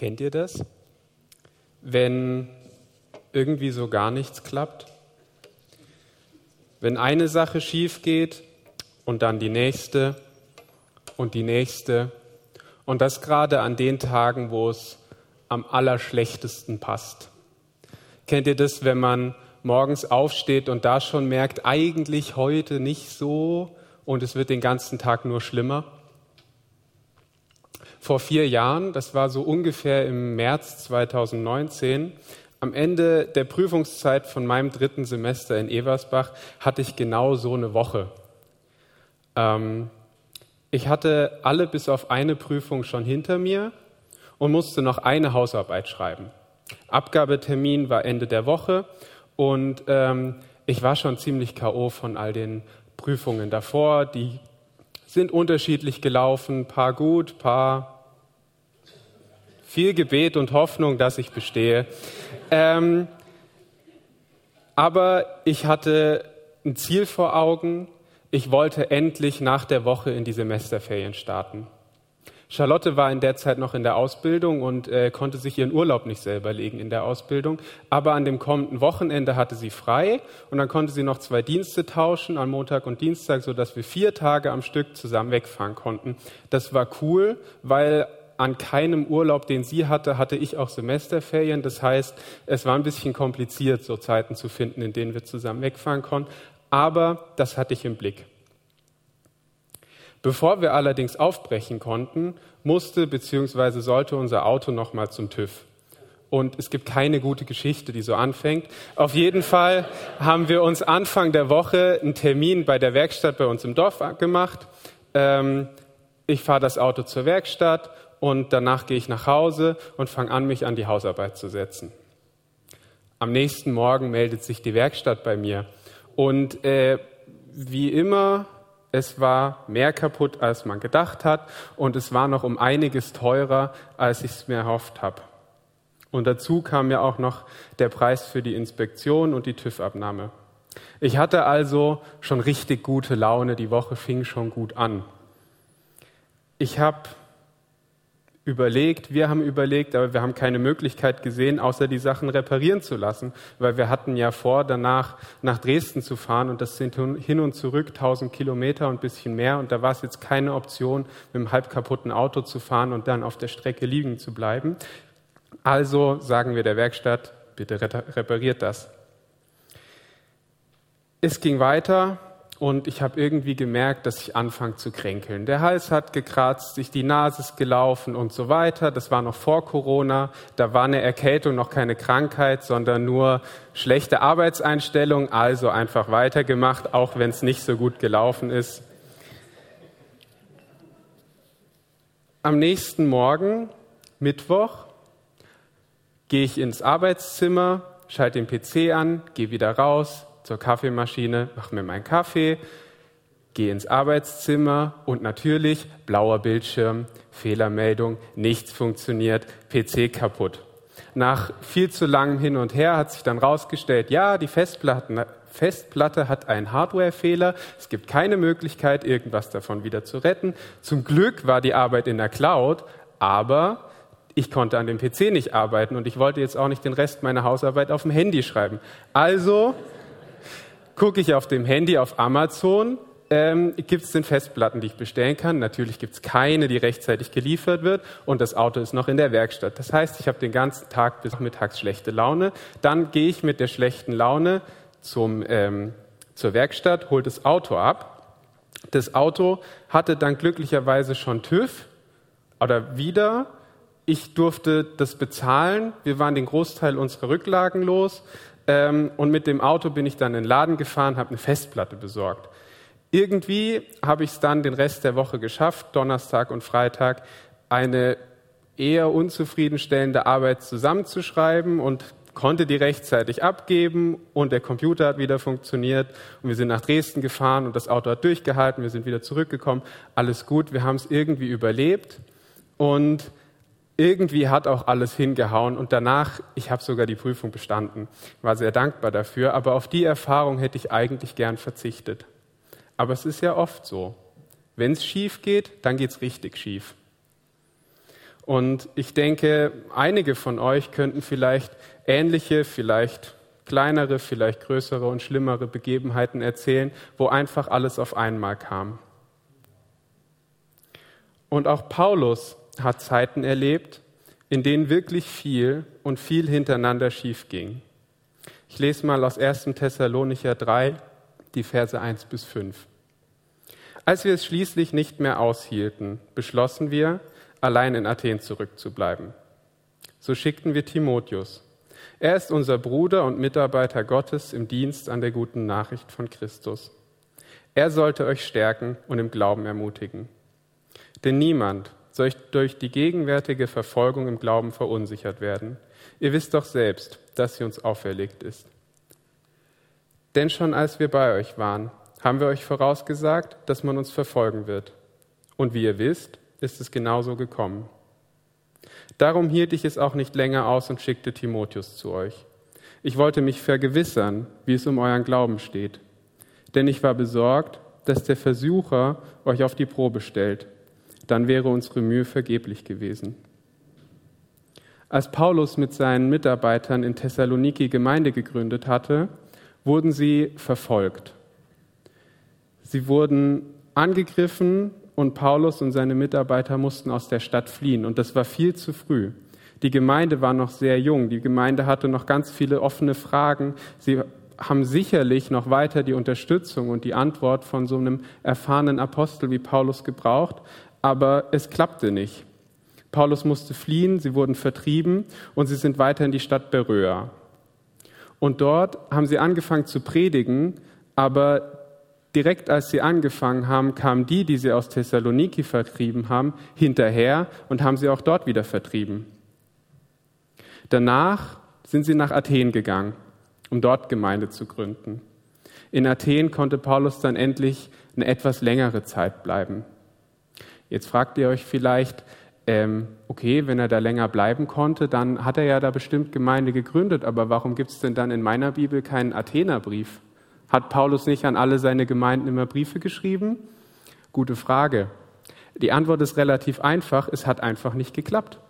Kennt ihr das? Wenn irgendwie so gar nichts klappt? Wenn eine Sache schief geht und dann die nächste und die nächste und das gerade an den Tagen, wo es am allerschlechtesten passt. Kennt ihr das, wenn man morgens aufsteht und da schon merkt, eigentlich heute nicht so und es wird den ganzen Tag nur schlimmer? Vor vier Jahren, das war so ungefähr im März 2019, am Ende der Prüfungszeit von meinem dritten Semester in Eversbach hatte ich genau so eine Woche. Ähm, ich hatte alle bis auf eine Prüfung schon hinter mir und musste noch eine Hausarbeit schreiben. Abgabetermin war Ende der Woche und ähm, ich war schon ziemlich KO von all den Prüfungen davor. Die sind unterschiedlich gelaufen, paar gut, paar viel Gebet und Hoffnung, dass ich bestehe. Ähm, aber ich hatte ein Ziel vor Augen. Ich wollte endlich nach der Woche in die Semesterferien starten. Charlotte war in der Zeit noch in der Ausbildung und äh, konnte sich ihren Urlaub nicht selber legen in der Ausbildung. Aber an dem kommenden Wochenende hatte sie frei und dann konnte sie noch zwei Dienste tauschen, am Montag und Dienstag, sodass wir vier Tage am Stück zusammen wegfahren konnten. Das war cool, weil an keinem Urlaub, den sie hatte, hatte ich auch Semesterferien. Das heißt, es war ein bisschen kompliziert, so Zeiten zu finden, in denen wir zusammen wegfahren konnten. Aber das hatte ich im Blick. Bevor wir allerdings aufbrechen konnten, musste bzw. sollte unser Auto nochmal zum TÜV. Und es gibt keine gute Geschichte, die so anfängt. Auf jeden Fall haben wir uns Anfang der Woche einen Termin bei der Werkstatt bei uns im Dorf gemacht. Ähm, ich fahre das Auto zur Werkstatt und danach gehe ich nach Hause und fange an, mich an die Hausarbeit zu setzen. Am nächsten Morgen meldet sich die Werkstatt bei mir und äh, wie immer es war mehr kaputt, als man gedacht hat und es war noch um einiges teurer, als ich es mir erhofft habe. Und dazu kam ja auch noch der Preis für die Inspektion und die TÜV-Abnahme. Ich hatte also schon richtig gute Laune, die Woche fing schon gut an. Ich habe überlegt, wir haben überlegt, aber wir haben keine Möglichkeit gesehen, außer die Sachen reparieren zu lassen, weil wir hatten ja vor, danach nach Dresden zu fahren und das sind hin und zurück 1000 Kilometer und bisschen mehr und da war es jetzt keine Option, mit einem halb kaputten Auto zu fahren und dann auf der Strecke liegen zu bleiben. Also sagen wir der Werkstatt, bitte repariert das. Es ging weiter, und ich habe irgendwie gemerkt, dass ich anfange zu kränkeln. Der Hals hat gekratzt, sich die Nase ist gelaufen und so weiter. Das war noch vor Corona. Da war eine Erkältung noch keine Krankheit, sondern nur schlechte Arbeitseinstellung. Also einfach weitergemacht, auch wenn es nicht so gut gelaufen ist. Am nächsten Morgen, Mittwoch, gehe ich ins Arbeitszimmer, schalte den PC an, gehe wieder raus, zur Kaffeemaschine, mache mir meinen Kaffee, gehe ins Arbeitszimmer und natürlich blauer Bildschirm, Fehlermeldung, nichts funktioniert, PC kaputt. Nach viel zu langem Hin und Her hat sich dann rausgestellt, ja, die Festplatte, Festplatte hat einen Hardwarefehler. Es gibt keine Möglichkeit, irgendwas davon wieder zu retten. Zum Glück war die Arbeit in der Cloud, aber ich konnte an dem PC nicht arbeiten und ich wollte jetzt auch nicht den Rest meiner Hausarbeit auf dem Handy schreiben. Also gucke ich auf dem Handy auf Amazon, ähm, gibt es denn Festplatten, die ich bestellen kann? Natürlich gibt es keine, die rechtzeitig geliefert wird und das Auto ist noch in der Werkstatt. Das heißt, ich habe den ganzen Tag bis mittags schlechte Laune. Dann gehe ich mit der schlechten Laune zum, ähm, zur Werkstatt, hole das Auto ab. Das Auto hatte dann glücklicherweise schon TÜV oder wieder. Ich durfte das bezahlen. Wir waren den Großteil unserer Rücklagen los. Ähm, und mit dem Auto bin ich dann in den Laden gefahren, habe eine Festplatte besorgt. Irgendwie habe ich es dann den Rest der Woche geschafft, Donnerstag und Freitag, eine eher unzufriedenstellende Arbeit zusammenzuschreiben und konnte die rechtzeitig abgeben und der Computer hat wieder funktioniert und wir sind nach Dresden gefahren und das Auto hat durchgehalten, wir sind wieder zurückgekommen, alles gut, wir haben es irgendwie überlebt und irgendwie hat auch alles hingehauen und danach, ich habe sogar die Prüfung bestanden, war sehr dankbar dafür, aber auf die Erfahrung hätte ich eigentlich gern verzichtet. Aber es ist ja oft so, wenn es schief geht, dann geht es richtig schief. Und ich denke, einige von euch könnten vielleicht ähnliche, vielleicht kleinere, vielleicht größere und schlimmere Begebenheiten erzählen, wo einfach alles auf einmal kam. Und auch Paulus hat Zeiten erlebt, in denen wirklich viel und viel hintereinander schief ging. Ich lese mal aus 1. Thessalonicher 3, die Verse 1 bis 5. Als wir es schließlich nicht mehr aushielten, beschlossen wir, allein in Athen zurückzubleiben. So schickten wir Timotheus. Er ist unser Bruder und Mitarbeiter Gottes im Dienst an der guten Nachricht von Christus. Er sollte euch stärken und im Glauben ermutigen. Denn niemand soll durch die gegenwärtige Verfolgung im Glauben verunsichert werden. Ihr wisst doch selbst, dass sie uns auferlegt ist. Denn schon als wir bei euch waren, haben wir euch vorausgesagt, dass man uns verfolgen wird. Und wie ihr wisst, ist es genauso gekommen. Darum hielt ich es auch nicht länger aus und schickte Timotheus zu euch. Ich wollte mich vergewissern, wie es um euren Glauben steht. Denn ich war besorgt, dass der Versucher euch auf die Probe stellt. Dann wäre unsere Mühe vergeblich gewesen. Als Paulus mit seinen Mitarbeitern in Thessaloniki Gemeinde gegründet hatte, wurden sie verfolgt. Sie wurden angegriffen und Paulus und seine Mitarbeiter mussten aus der Stadt fliehen. Und das war viel zu früh. Die Gemeinde war noch sehr jung. Die Gemeinde hatte noch ganz viele offene Fragen. Sie haben sicherlich noch weiter die Unterstützung und die Antwort von so einem erfahrenen Apostel wie Paulus gebraucht. Aber es klappte nicht. Paulus musste fliehen, sie wurden vertrieben und sie sind weiter in die Stadt Beröa. Und dort haben sie angefangen zu predigen, aber direkt als sie angefangen haben, kamen die, die sie aus Thessaloniki vertrieben haben, hinterher und haben sie auch dort wieder vertrieben. Danach sind sie nach Athen gegangen, um dort Gemeinde zu gründen. In Athen konnte Paulus dann endlich eine etwas längere Zeit bleiben. Jetzt fragt ihr euch vielleicht, ähm, okay, wenn er da länger bleiben konnte, dann hat er ja da bestimmt Gemeinde gegründet, aber warum gibt es denn dann in meiner Bibel keinen Athenerbrief? Hat Paulus nicht an alle seine Gemeinden immer Briefe geschrieben? Gute Frage. Die Antwort ist relativ einfach, es hat einfach nicht geklappt.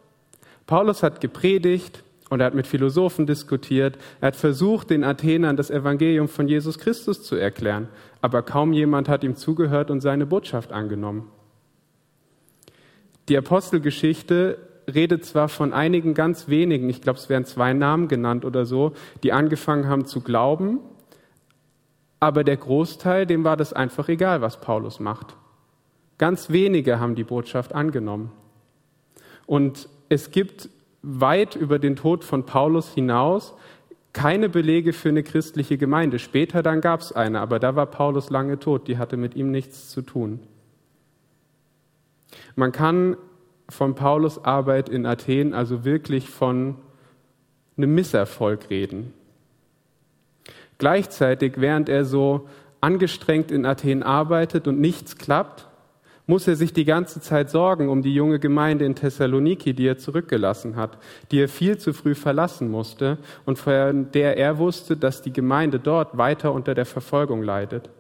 Paulus hat gepredigt und er hat mit Philosophen diskutiert, er hat versucht, den Athenern das Evangelium von Jesus Christus zu erklären, aber kaum jemand hat ihm zugehört und seine Botschaft angenommen. Die Apostelgeschichte redet zwar von einigen ganz wenigen, ich glaube, es werden zwei Namen genannt oder so, die angefangen haben zu glauben aber der Großteil, dem war das einfach egal, was Paulus macht. Ganz wenige haben die Botschaft angenommen. Und es gibt weit über den Tod von Paulus hinaus keine Belege für eine christliche Gemeinde. Später dann gab es eine, aber da war Paulus lange tot, die hatte mit ihm nichts zu tun. Man kann von Paulus Arbeit in Athen also wirklich von einem Misserfolg reden. Gleichzeitig, während er so angestrengt in Athen arbeitet und nichts klappt, muss er sich die ganze Zeit sorgen um die junge Gemeinde in Thessaloniki, die er zurückgelassen hat, die er viel zu früh verlassen musste und von der er wusste, dass die Gemeinde dort weiter unter der Verfolgung leidet.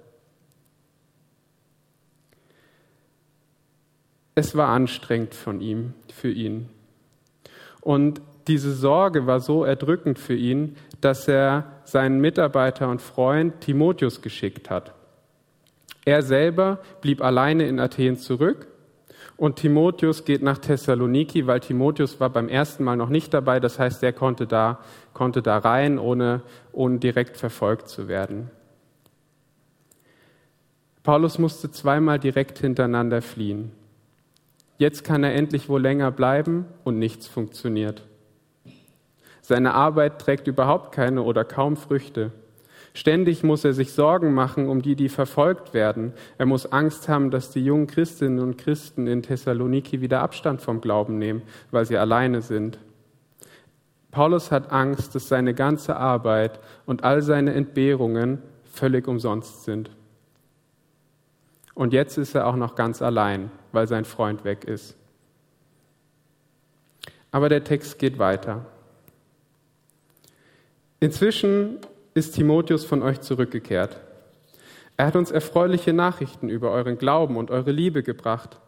Es war anstrengend von ihm, für ihn. Und diese Sorge war so erdrückend für ihn, dass er seinen Mitarbeiter und Freund Timotheus geschickt hat. Er selber blieb alleine in Athen zurück und Timotheus geht nach Thessaloniki, weil Timotheus war beim ersten Mal noch nicht dabei. Das heißt, er konnte da, konnte da rein, ohne, ohne direkt verfolgt zu werden. Paulus musste zweimal direkt hintereinander fliehen. Jetzt kann er endlich wohl länger bleiben und nichts funktioniert. Seine Arbeit trägt überhaupt keine oder kaum Früchte. Ständig muss er sich Sorgen machen um die, die verfolgt werden. Er muss Angst haben, dass die jungen Christinnen und Christen in Thessaloniki wieder Abstand vom Glauben nehmen, weil sie alleine sind. Paulus hat Angst, dass seine ganze Arbeit und all seine Entbehrungen völlig umsonst sind. Und jetzt ist er auch noch ganz allein, weil sein Freund weg ist. Aber der Text geht weiter. Inzwischen ist Timotheus von euch zurückgekehrt. Er hat uns erfreuliche Nachrichten über euren Glauben und eure Liebe gebracht.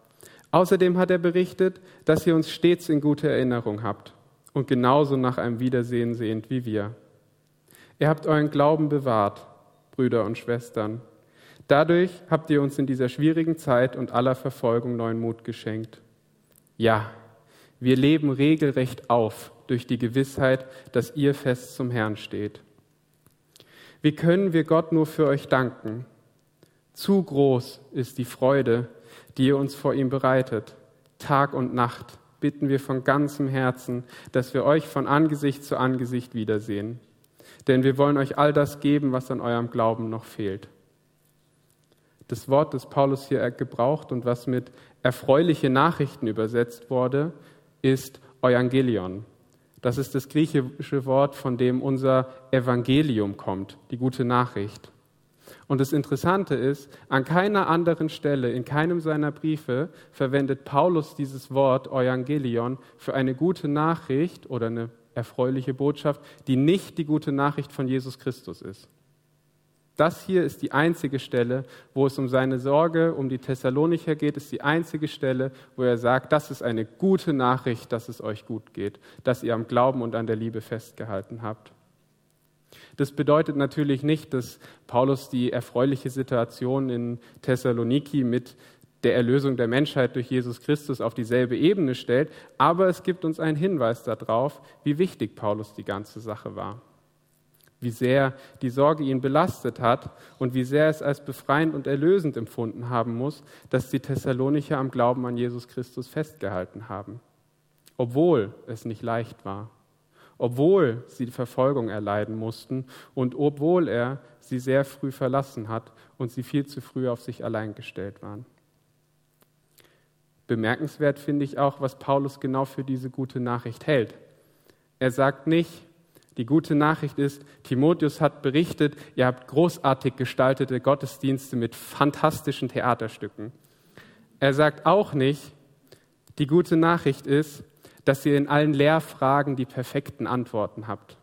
Außerdem hat er berichtet, dass ihr uns stets in guter Erinnerung habt und genauso nach einem Wiedersehen sehnt wie wir. Ihr habt euren Glauben bewahrt, Brüder und Schwestern. Dadurch habt ihr uns in dieser schwierigen Zeit und aller Verfolgung neuen Mut geschenkt. Ja, wir leben regelrecht auf durch die Gewissheit, dass ihr fest zum Herrn steht. Wie können wir Gott nur für euch danken? Zu groß ist die Freude, die ihr uns vor ihm bereitet. Tag und Nacht bitten wir von ganzem Herzen, dass wir euch von Angesicht zu Angesicht wiedersehen. Denn wir wollen euch all das geben, was an eurem Glauben noch fehlt. Das Wort, das Paulus hier gebraucht und was mit erfreuliche Nachrichten übersetzt wurde, ist Evangelion. Das ist das griechische Wort, von dem unser Evangelium kommt, die gute Nachricht. Und das Interessante ist, an keiner anderen Stelle, in keinem seiner Briefe verwendet Paulus dieses Wort Evangelion für eine gute Nachricht oder eine erfreuliche Botschaft, die nicht die gute Nachricht von Jesus Christus ist. Das hier ist die einzige Stelle, wo es um seine Sorge um die Thessalonicher geht, ist die einzige Stelle, wo er sagt, das ist eine gute Nachricht, dass es euch gut geht, dass ihr am Glauben und an der Liebe festgehalten habt. Das bedeutet natürlich nicht, dass Paulus die erfreuliche Situation in Thessaloniki mit der Erlösung der Menschheit durch Jesus Christus auf dieselbe Ebene stellt, aber es gibt uns einen Hinweis darauf, wie wichtig Paulus die ganze Sache war wie sehr die Sorge ihn belastet hat und wie sehr es als befreiend und erlösend empfunden haben muss, dass die Thessalonicher am Glauben an Jesus Christus festgehalten haben, obwohl es nicht leicht war, obwohl sie die Verfolgung erleiden mussten und obwohl er sie sehr früh verlassen hat und sie viel zu früh auf sich allein gestellt waren. Bemerkenswert finde ich auch, was Paulus genau für diese gute Nachricht hält. Er sagt nicht, die gute Nachricht ist, Timotheus hat berichtet, ihr habt großartig gestaltete Gottesdienste mit fantastischen Theaterstücken. Er sagt auch nicht, die gute Nachricht ist, dass ihr in allen Lehrfragen die perfekten Antworten habt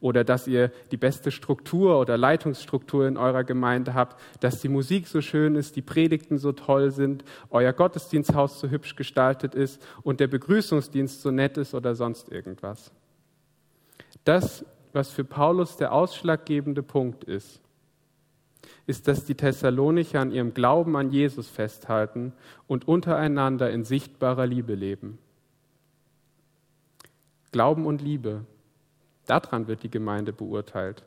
oder dass ihr die beste Struktur oder Leitungsstruktur in eurer Gemeinde habt, dass die Musik so schön ist, die Predigten so toll sind, euer Gottesdiensthaus so hübsch gestaltet ist und der Begrüßungsdienst so nett ist oder sonst irgendwas. Das, was für Paulus der ausschlaggebende Punkt ist, ist, dass die Thessalonicher an ihrem Glauben an Jesus festhalten und untereinander in sichtbarer Liebe leben. Glauben und Liebe, daran wird die Gemeinde beurteilt.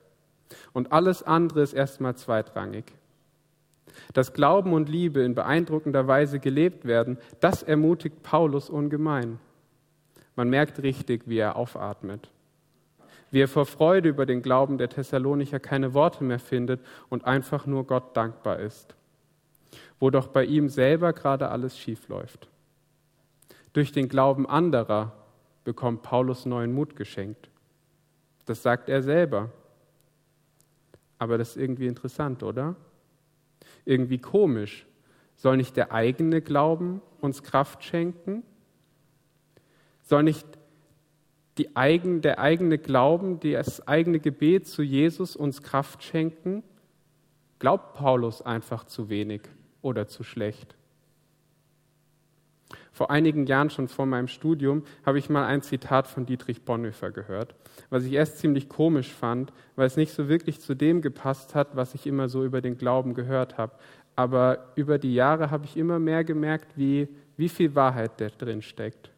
Und alles andere ist erstmal zweitrangig. Dass Glauben und Liebe in beeindruckender Weise gelebt werden, das ermutigt Paulus ungemein. Man merkt richtig, wie er aufatmet wie er vor Freude über den Glauben der Thessalonicher keine Worte mehr findet und einfach nur Gott dankbar ist, wo doch bei ihm selber gerade alles schief läuft. Durch den Glauben anderer bekommt Paulus neuen Mut geschenkt. Das sagt er selber. Aber das ist irgendwie interessant, oder? Irgendwie komisch. Soll nicht der eigene Glauben uns Kraft schenken? Soll nicht die eigen, der eigene Glauben, das eigene Gebet zu Jesus uns Kraft schenken? Glaubt Paulus einfach zu wenig oder zu schlecht? Vor einigen Jahren, schon vor meinem Studium, habe ich mal ein Zitat von Dietrich Bonhoeffer gehört, was ich erst ziemlich komisch fand, weil es nicht so wirklich zu dem gepasst hat, was ich immer so über den Glauben gehört habe. Aber über die Jahre habe ich immer mehr gemerkt, wie, wie viel Wahrheit da drin steckt.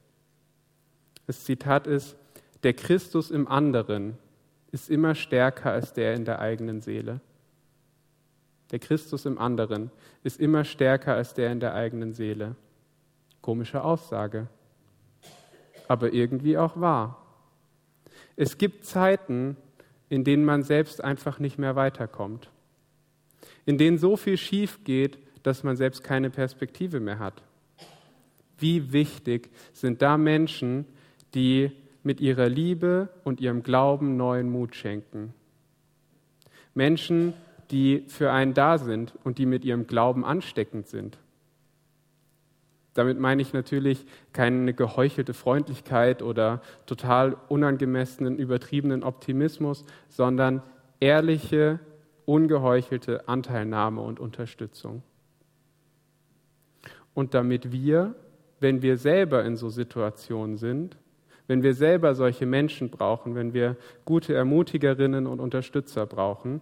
Das Zitat ist, der Christus im anderen ist immer stärker als der in der eigenen Seele. Der Christus im anderen ist immer stärker als der in der eigenen Seele. Komische Aussage, aber irgendwie auch wahr. Es gibt Zeiten, in denen man selbst einfach nicht mehr weiterkommt, in denen so viel schief geht, dass man selbst keine Perspektive mehr hat. Wie wichtig sind da Menschen, die mit ihrer Liebe und ihrem Glauben neuen Mut schenken. Menschen, die für einen da sind und die mit ihrem Glauben ansteckend sind. Damit meine ich natürlich keine geheuchelte Freundlichkeit oder total unangemessenen, übertriebenen Optimismus, sondern ehrliche, ungeheuchelte Anteilnahme und Unterstützung. Und damit wir wenn wir selber in so Situationen sind, wenn wir selber solche Menschen brauchen, wenn wir gute Ermutigerinnen und Unterstützer brauchen.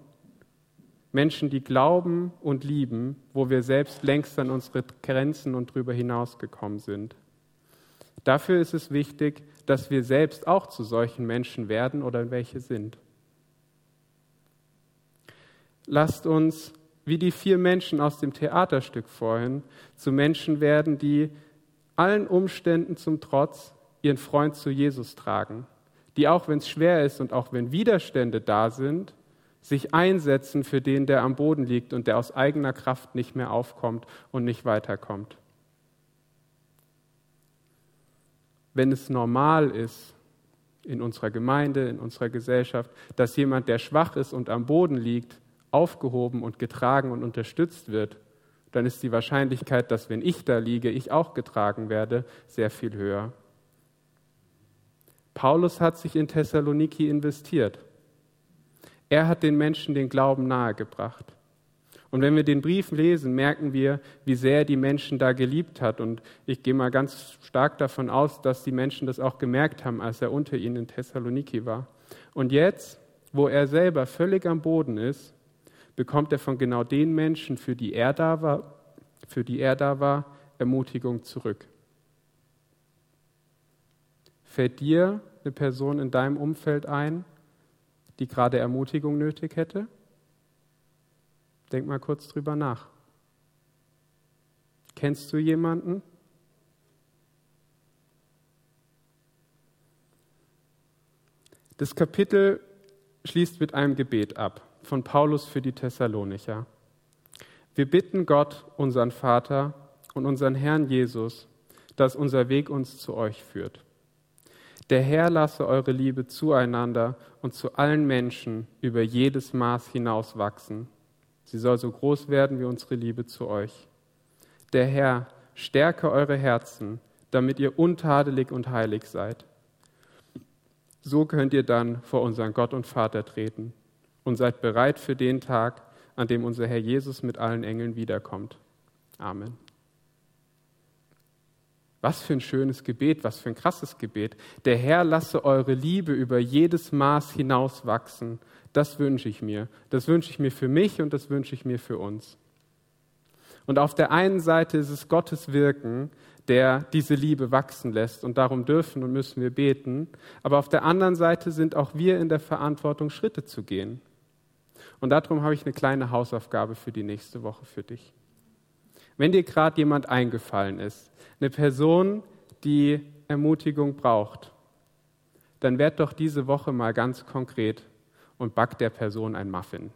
Menschen, die glauben und lieben, wo wir selbst längst an unsere Grenzen und darüber hinaus gekommen sind. Dafür ist es wichtig, dass wir selbst auch zu solchen Menschen werden oder welche sind. Lasst uns, wie die vier Menschen aus dem Theaterstück vorhin, zu Menschen werden, die allen Umständen zum Trotz ihren Freund zu Jesus tragen, die auch wenn es schwer ist und auch wenn Widerstände da sind, sich einsetzen für den, der am Boden liegt und der aus eigener Kraft nicht mehr aufkommt und nicht weiterkommt. Wenn es normal ist in unserer Gemeinde, in unserer Gesellschaft, dass jemand, der schwach ist und am Boden liegt, aufgehoben und getragen und unterstützt wird, dann ist die Wahrscheinlichkeit, dass wenn ich da liege, ich auch getragen werde, sehr viel höher. Paulus hat sich in Thessaloniki investiert. Er hat den Menschen den Glauben nahegebracht. Und wenn wir den Brief lesen, merken wir, wie sehr er die Menschen da geliebt hat. Und ich gehe mal ganz stark davon aus, dass die Menschen das auch gemerkt haben, als er unter ihnen in Thessaloniki war. Und jetzt, wo er selber völlig am Boden ist, bekommt er von genau den Menschen, für die er da war, für die er da war, Ermutigung zurück. Fällt dir eine Person in deinem Umfeld ein, die gerade Ermutigung nötig hätte? Denk mal kurz drüber nach. Kennst du jemanden? Das Kapitel schließt mit einem Gebet ab von Paulus für die Thessalonicher. Wir bitten Gott, unseren Vater und unseren Herrn Jesus, dass unser Weg uns zu euch führt. Der Herr lasse eure Liebe zueinander und zu allen Menschen über jedes Maß hinaus wachsen. Sie soll so groß werden wie unsere Liebe zu euch. Der Herr stärke eure Herzen, damit ihr untadelig und heilig seid. So könnt ihr dann vor unseren Gott und Vater treten und seid bereit für den Tag, an dem unser Herr Jesus mit allen Engeln wiederkommt. Amen. Was für ein schönes Gebet, was für ein krasses Gebet. Der Herr lasse eure Liebe über jedes Maß hinaus wachsen. Das wünsche ich mir. Das wünsche ich mir für mich und das wünsche ich mir für uns. Und auf der einen Seite ist es Gottes Wirken, der diese Liebe wachsen lässt. Und darum dürfen und müssen wir beten. Aber auf der anderen Seite sind auch wir in der Verantwortung, Schritte zu gehen. Und darum habe ich eine kleine Hausaufgabe für die nächste Woche für dich. Wenn dir gerade jemand eingefallen ist, eine Person, die Ermutigung braucht, dann werd doch diese Woche mal ganz konkret und back der Person ein Muffin.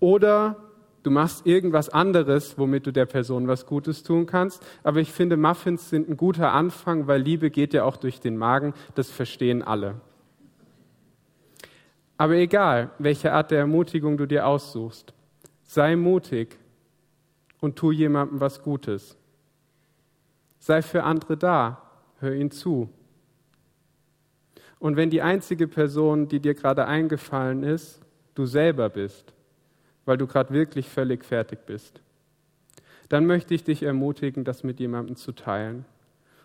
Oder du machst irgendwas anderes, womit du der Person was Gutes tun kannst. Aber ich finde, Muffins sind ein guter Anfang, weil Liebe geht ja auch durch den Magen. Das verstehen alle. Aber egal, welche Art der Ermutigung du dir aussuchst, sei mutig und tu jemandem was Gutes. Sei für andere da, hör ihnen zu. Und wenn die einzige Person, die dir gerade eingefallen ist, du selber bist, weil du gerade wirklich völlig fertig bist, dann möchte ich dich ermutigen, das mit jemandem zu teilen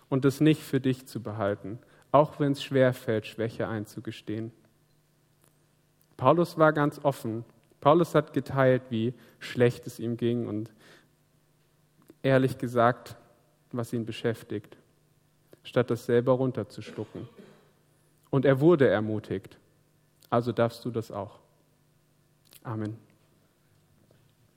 und es nicht für dich zu behalten, auch wenn es schwer fällt, Schwäche einzugestehen. Paulus war ganz offen. Paulus hat geteilt, wie schlecht es ihm ging und ehrlich gesagt, was ihn beschäftigt, statt das selber runterzuschlucken. Und er wurde ermutigt. Also darfst du das auch. Amen.